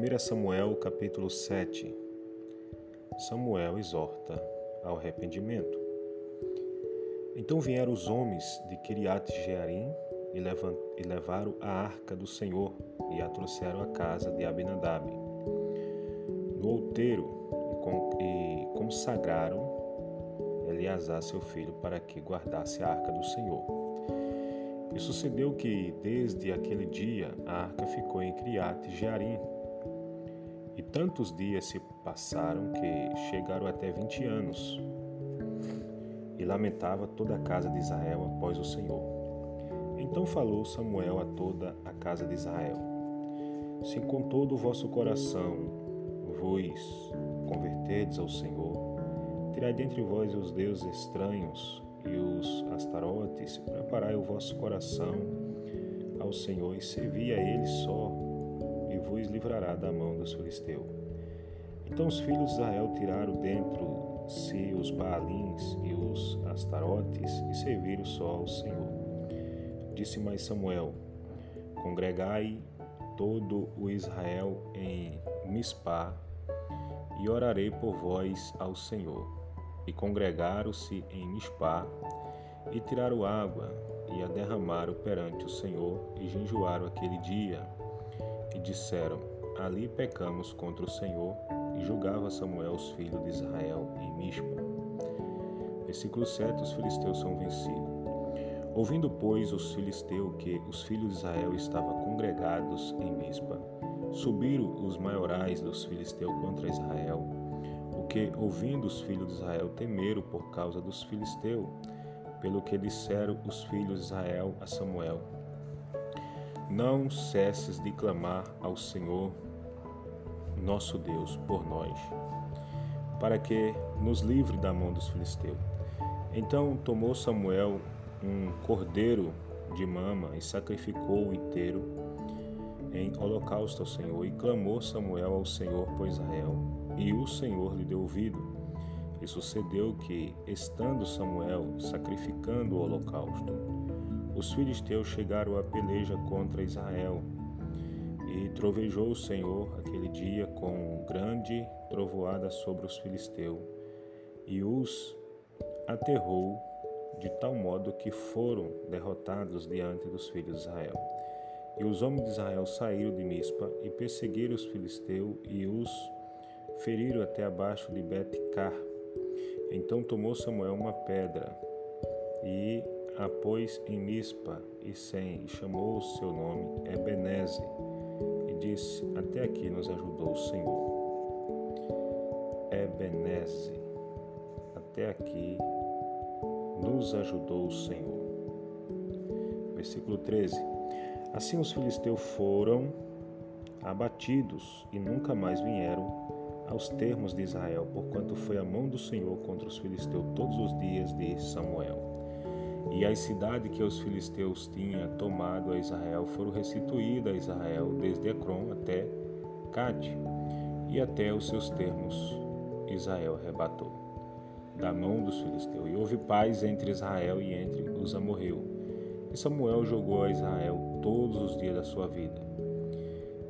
1 Samuel capítulo 7 Samuel exorta ao arrependimento. Então vieram os homens de Kiriat Jearim e levaram a arca do Senhor e a trouxeram à casa de Abinadab. No outeiro e consagraram Eleazar seu filho para que guardasse a arca do Senhor. E sucedeu que desde aquele dia a arca ficou em Criate Jearim e tantos dias se passaram que chegaram até vinte anos. E lamentava toda a casa de Israel após o Senhor. Então falou Samuel a toda a casa de Israel: Se com todo o vosso coração vos converterdes ao Senhor, tirai dentre vós os deuses estranhos e os astarotes, preparai o vosso coração ao Senhor e servi a Ele só vos livrará da mão dos filisteus. Então os filhos de Israel tiraram dentro si os Baalins e os Astarotes e serviram só ao Senhor. Disse mais Samuel: Congregai todo o Israel em Mispá e orarei por vós ao Senhor. E congregaram-se em Mispá e tiraram água e a derramaram perante o Senhor e jejuaram aquele dia disseram: Ali pecamos contra o Senhor, e julgava Samuel os filhos de Israel em Mispa. Versículo 7: Os filisteus são vencidos. Ouvindo, pois, os filisteus que os filhos de Israel estavam congregados em Mispa, subiram os maiorais dos filisteus contra Israel, o que, ouvindo os filhos de Israel, temeram por causa dos filisteus, pelo que disseram os filhos de Israel a Samuel: não cesses de clamar ao Senhor, nosso Deus, por nós, para que nos livre da mão dos filisteus. Então tomou Samuel um cordeiro de mama e sacrificou-o inteiro em holocausto ao Senhor. E clamou Samuel ao Senhor por Israel, e o Senhor lhe deu ouvido. E sucedeu que, estando Samuel sacrificando o holocausto, os filisteus chegaram à peleja contra Israel. E trovejou o Senhor aquele dia com grande trovoada sobre os filisteus, e os aterrou de tal modo que foram derrotados diante dos filhos de Israel. E os homens de Israel saíram de Mispa e perseguiram os filisteus e os feriram até abaixo de Bet-car. Então tomou Samuel uma pedra e a pôs em Mispa e Sem, e chamou o seu nome Ebeneze, e disse: Até aqui nos ajudou o Senhor. Ebeneze, até aqui nos ajudou o Senhor. Versículo 13: Assim os filisteus foram abatidos e nunca mais vieram aos termos de Israel, porquanto foi a mão do Senhor contra os filisteus todos os dias de Samuel. E as cidades que os filisteus tinham tomado a Israel foram restituídas a Israel desde Ecrom até Cade e até os seus termos Israel arrebatou da mão dos filisteus. E houve paz entre Israel e entre os amorreus. E Samuel jogou a Israel todos os dias da sua vida.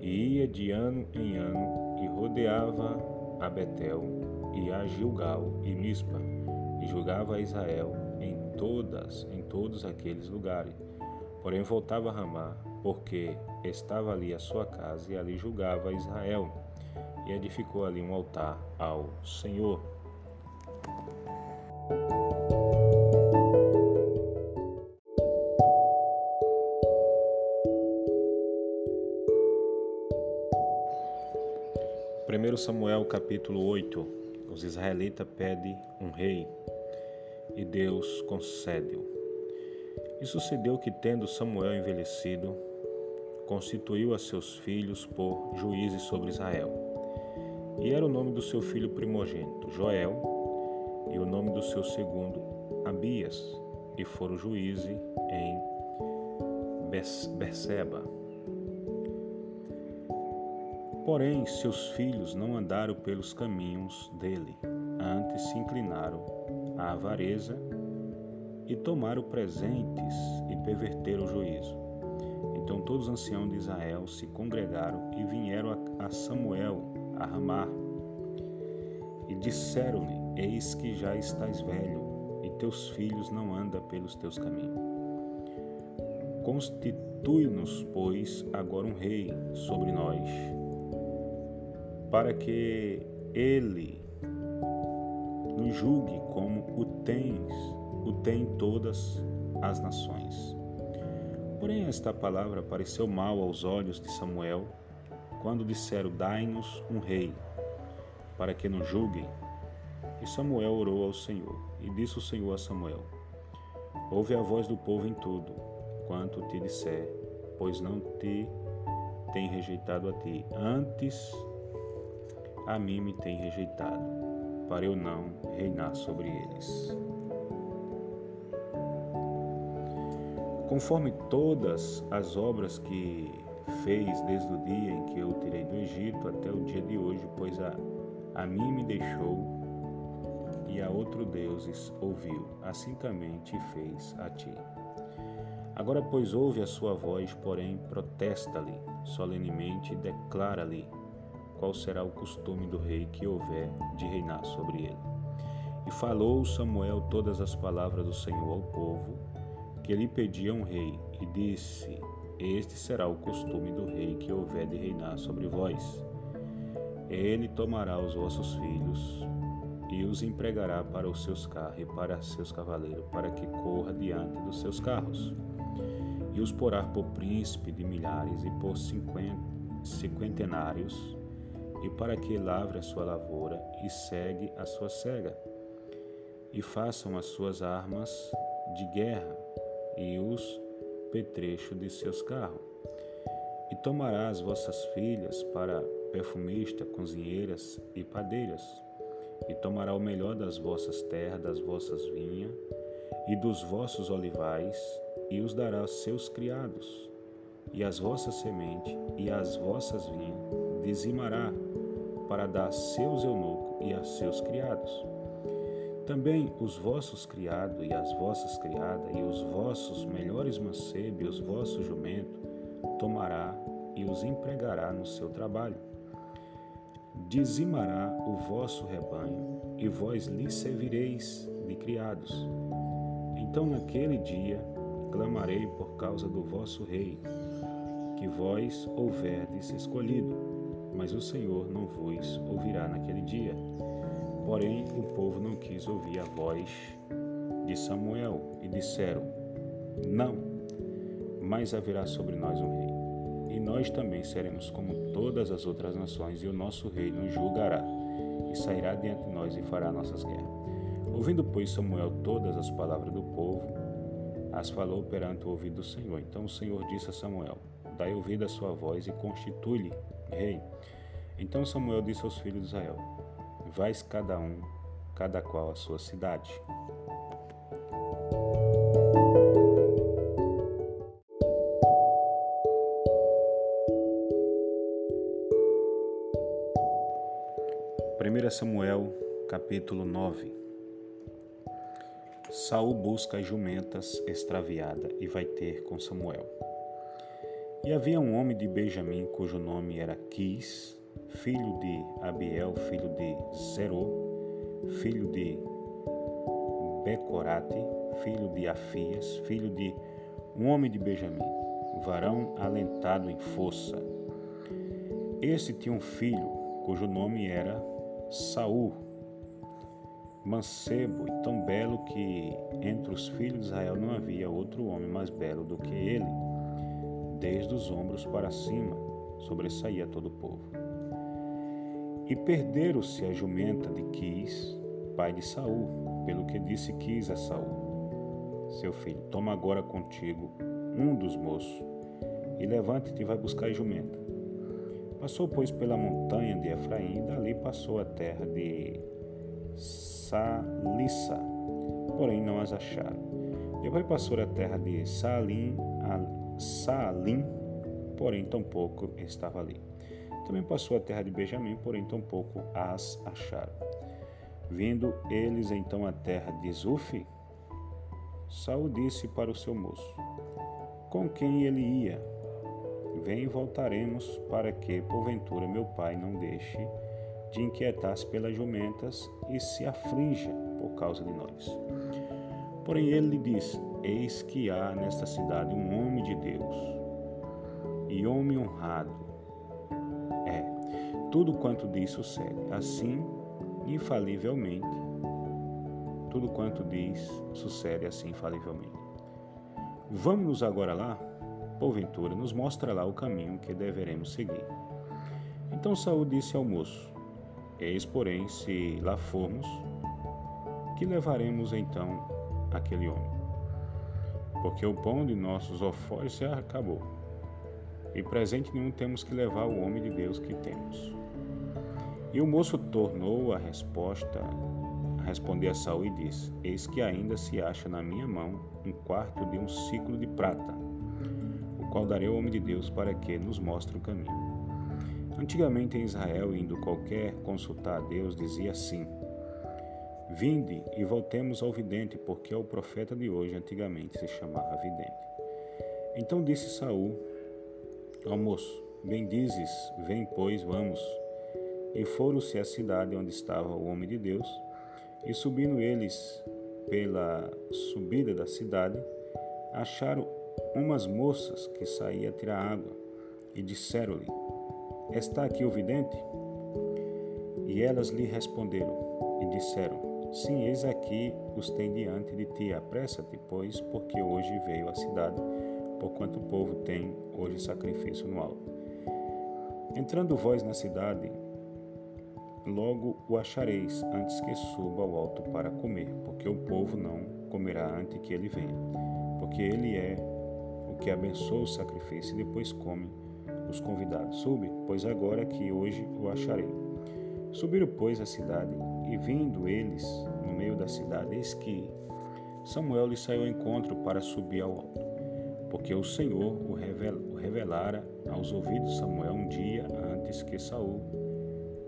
E ia de ano em ano e rodeava a Betel e a Gilgal e Mispa e julgava a Israel todas, em todos aqueles lugares. Porém voltava a Ramá, porque estava ali a sua casa e ali julgava Israel, e edificou ali um altar ao Senhor. Primeiro Samuel capítulo 8 Os israelitas pedem um rei e Deus concede-o. E sucedeu que, tendo Samuel envelhecido, constituiu a seus filhos por juízes sobre Israel. E era o nome do seu filho primogênito, Joel, e o nome do seu segundo, Abias, e foram juízes em Berseba. Porém, seus filhos não andaram pelos caminhos dele, antes se inclinaram a avareza e tomaram presentes e perverteram o juízo. Então todos os anciãos de Israel se congregaram e vieram a Samuel a Ramá. E disseram-lhe: Eis que já estás velho, e teus filhos não andam pelos teus caminhos. Constitui-nos, pois, agora um rei sobre nós, para que ele nos julgue como o tens, o tem todas as nações. Porém, esta palavra pareceu mal aos olhos de Samuel, quando disseram: Dai-nos um rei, para que nos julguem. E Samuel orou ao Senhor, e disse o Senhor a Samuel: Ouve a voz do povo em tudo, quanto te disser, pois não te tem rejeitado a ti, antes a mim me tem rejeitado, para eu não reinar sobre eles. Conforme todas as obras que fez desde o dia em que eu tirei do Egito até o dia de hoje, pois a, a mim me deixou e a outro deuses ouviu, assim também te fez a ti. Agora, pois, ouve a sua voz, porém, protesta-lhe solenemente e declara-lhe qual será o costume do rei que houver de reinar sobre ele. E falou Samuel todas as palavras do Senhor ao povo, que lhe pedia um rei, e disse: Este será o costume do rei que houver de reinar sobre vós. Ele tomará os vossos filhos e os empregará para os seus carros e para seus cavaleiros, para que corra diante dos seus carros. E os porá por príncipe de milhares e por cinquentenários, e para que lavre a sua lavoura e segue a sua cega, e façam as suas armas de guerra e os petrechos de seus carros. E tomará as vossas filhas para perfumista, cozinheiras e padeiras, e tomará o melhor das vossas terras, das vossas vinhas e dos vossos olivais, e os dará aos seus criados, e as vossas sementes e as vossas vinhas dizimará para dar a seus eunucos e a seus criados também os vossos criados e as vossas criadas, e os vossos melhores mancebos e os vossos jumentos, tomará e os empregará no seu trabalho. Dizimará o vosso rebanho, e vós lhe servireis de criados. Então naquele dia clamarei por causa do vosso rei, que vós houverdes escolhido, mas o Senhor não vos ouvirá naquele dia Porém, o povo não quis ouvir a voz de Samuel e disseram: Não, mas haverá sobre nós um rei. E nós também seremos como todas as outras nações, e o nosso rei nos julgará, e sairá diante de nós e fará nossas guerras. Ouvindo, pois, Samuel todas as palavras do povo, as falou perante o ouvido do Senhor. Então o Senhor disse a Samuel: Dai ouvido à sua voz e constitui-lhe rei. Então Samuel disse aos filhos de Israel: vais cada um, cada qual a sua cidade. Primeira Samuel, capítulo 9. Saul busca as jumentas extraviada e vai ter com Samuel. E havia um homem de Benjamim cujo nome era Quis, filho de Abiel, filho de Zerô, filho de Becorate, filho de Afias, filho de um homem de Benjamim, varão alentado em força. Este tinha um filho cujo nome era Saul, mancebo e tão belo que entre os filhos de Israel não havia outro homem mais belo do que ele. Desde os ombros para cima sobressaía todo o povo. E perderam-se a jumenta de Quis, pai de Saul, pelo que disse Quis a Saul: Seu filho, toma agora contigo um dos moços, e levante-te e vai buscar a jumenta. Passou, pois, pela montanha de Efraim, e dali passou a terra de Salissa, porém não as acharam. Depois passou a terra de Salim, Salim, porém tampouco estava ali. Também passou a terra de Benjamim, porém tampouco as acharam. Vindo eles então à terra de Zuf, Saul disse para o seu moço, com quem ele ia, Vem e voltaremos, para que, porventura, meu pai não deixe de inquietar-se pelas jumentas e se aflinja por causa de nós. Porém, ele lhe disse: Eis que há nesta cidade um homem de Deus, e homem honrado. É, tudo quanto diz sucede. Assim, infalivelmente, tudo quanto diz sucede assim infalivelmente. Vamos agora lá? Porventura, nos mostra lá o caminho que deveremos seguir. Então Saul disse ao moço: Eis, porém, se lá formos, que levaremos então aquele homem? Porque o pão de nossos ofórios se acabou, e presente nenhum temos que levar o homem de Deus que temos. E o moço tornou a resposta a responder a Saul e disse: Eis que ainda se acha na minha mão um quarto de um ciclo de prata, o qual darei ao homem de Deus para que nos mostre o caminho. Antigamente em Israel, indo qualquer consultar a Deus, dizia assim: Vinde e voltemos ao vidente, porque o profeta de hoje antigamente se chamava vidente. Então disse Saul ao moço: Bem dizes, vem, pois, vamos. E foram-se à cidade onde estava o homem de Deus, e subindo eles pela subida da cidade, acharam umas moças que saíam a tirar água, e disseram-lhe: Está aqui o vidente? E elas lhe responderam e disseram: Sim, eis aqui os tem diante de ti. Apressa-te, pois, porque hoje veio à cidade, porquanto o povo tem hoje sacrifício no alto. Entrando vós na cidade, logo o achareis antes que suba ao alto para comer, porque o povo não comerá antes que ele venha, porque ele é o que abençoa o sacrifício e depois come os convidados: Sube, pois agora que hoje o acharei. Subiram, pois, a cidade, e vindo eles no meio da cidade, eis que Samuel lhe saiu ao encontro para subir ao alto, porque o Senhor o revelara aos ouvidos de Samuel um dia antes que Saul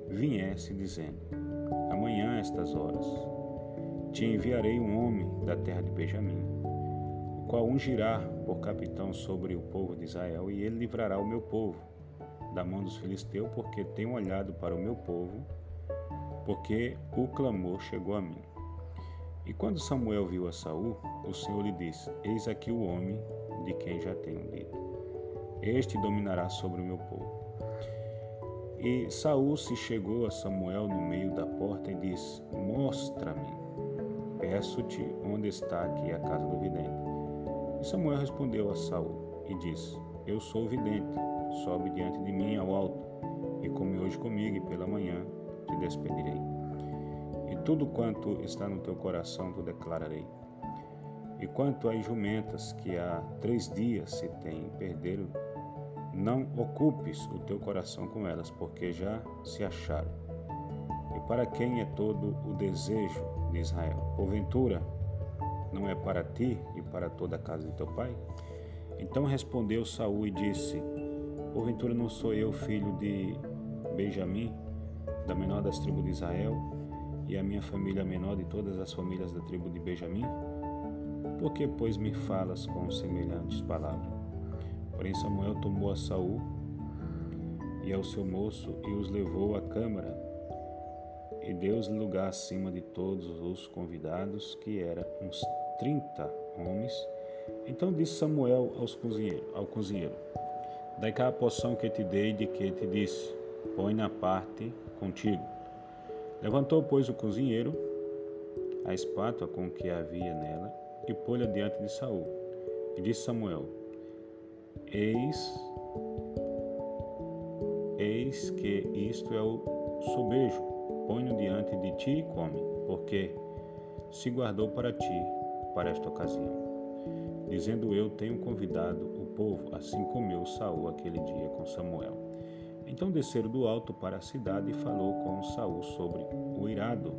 viesse, dizendo: Amanhã, a estas horas, te enviarei um homem da terra de Benjamim, o qual ungirá por capitão sobre o povo de Israel, e ele livrará o meu povo da mão dos filisteus, porque tenho olhado para o meu povo, porque o clamor chegou a mim. E quando Samuel viu a Saul, o Senhor lhe disse: Eis aqui o homem de quem já tenho dito. Este dominará sobre o meu povo. E Saul se chegou a Samuel no meio da porta e disse: Mostra-me, peço-te onde está aqui a casa do vidente. E Samuel respondeu a Saul e disse: Eu sou o vidente, sobe diante de mim ao alto, e come hoje comigo, e pela manhã te despedirei. E tudo quanto está no teu coração tu declararei. E quanto às jumentas que há três dias se têm perderam, não ocupes o teu coração com elas, porque já se acharam. E para quem é todo o desejo de Israel? Porventura, não é para ti e para toda a casa de teu pai? Então respondeu Saul e disse: Porventura não sou eu filho de Benjamim, da menor das tribos de Israel, e a minha família a menor de todas as famílias da tribo de Benjamim? Por que, pois, me falas com semelhantes palavras? Porém Samuel tomou a Saul e ao seu moço e os levou à câmara e deu-lhes lugar acima de todos os convidados, que eram uns trinta homens. Então disse Samuel aos cozinheiro, ao cozinheiro: Dai cá a poção que te dei de que te disse, põe na parte contigo. Levantou, pois, o cozinheiro a espátula com que havia nela e pôs-la diante de Saul. E disse Samuel: Eis, eis que isto é o sobejo. Põe-no diante de ti e come, porque se guardou para ti para esta ocasião. Dizendo eu, tenho convidado o povo, assim comeu Saul aquele dia com Samuel. Então desceram do alto para a cidade e falou com Saul sobre o irado.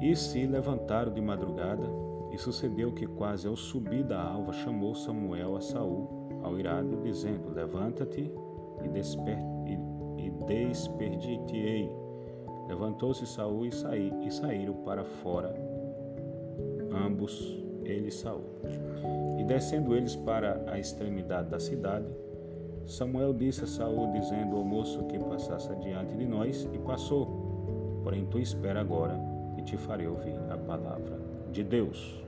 E se levantaram de madrugada, e sucedeu que quase ao subir da alva chamou Samuel a Saul ao irado, dizendo: Levanta-te e, desper e, e desperdi-te-ei Levantou-se Saul e, saí, e saíram para fora, ambos ele e Saul. E descendo eles para a extremidade da cidade, Samuel disse a Saul, dizendo ao moço que passasse adiante de nós, e passou. Porém tu espera agora, e te farei ouvir a palavra de Deus.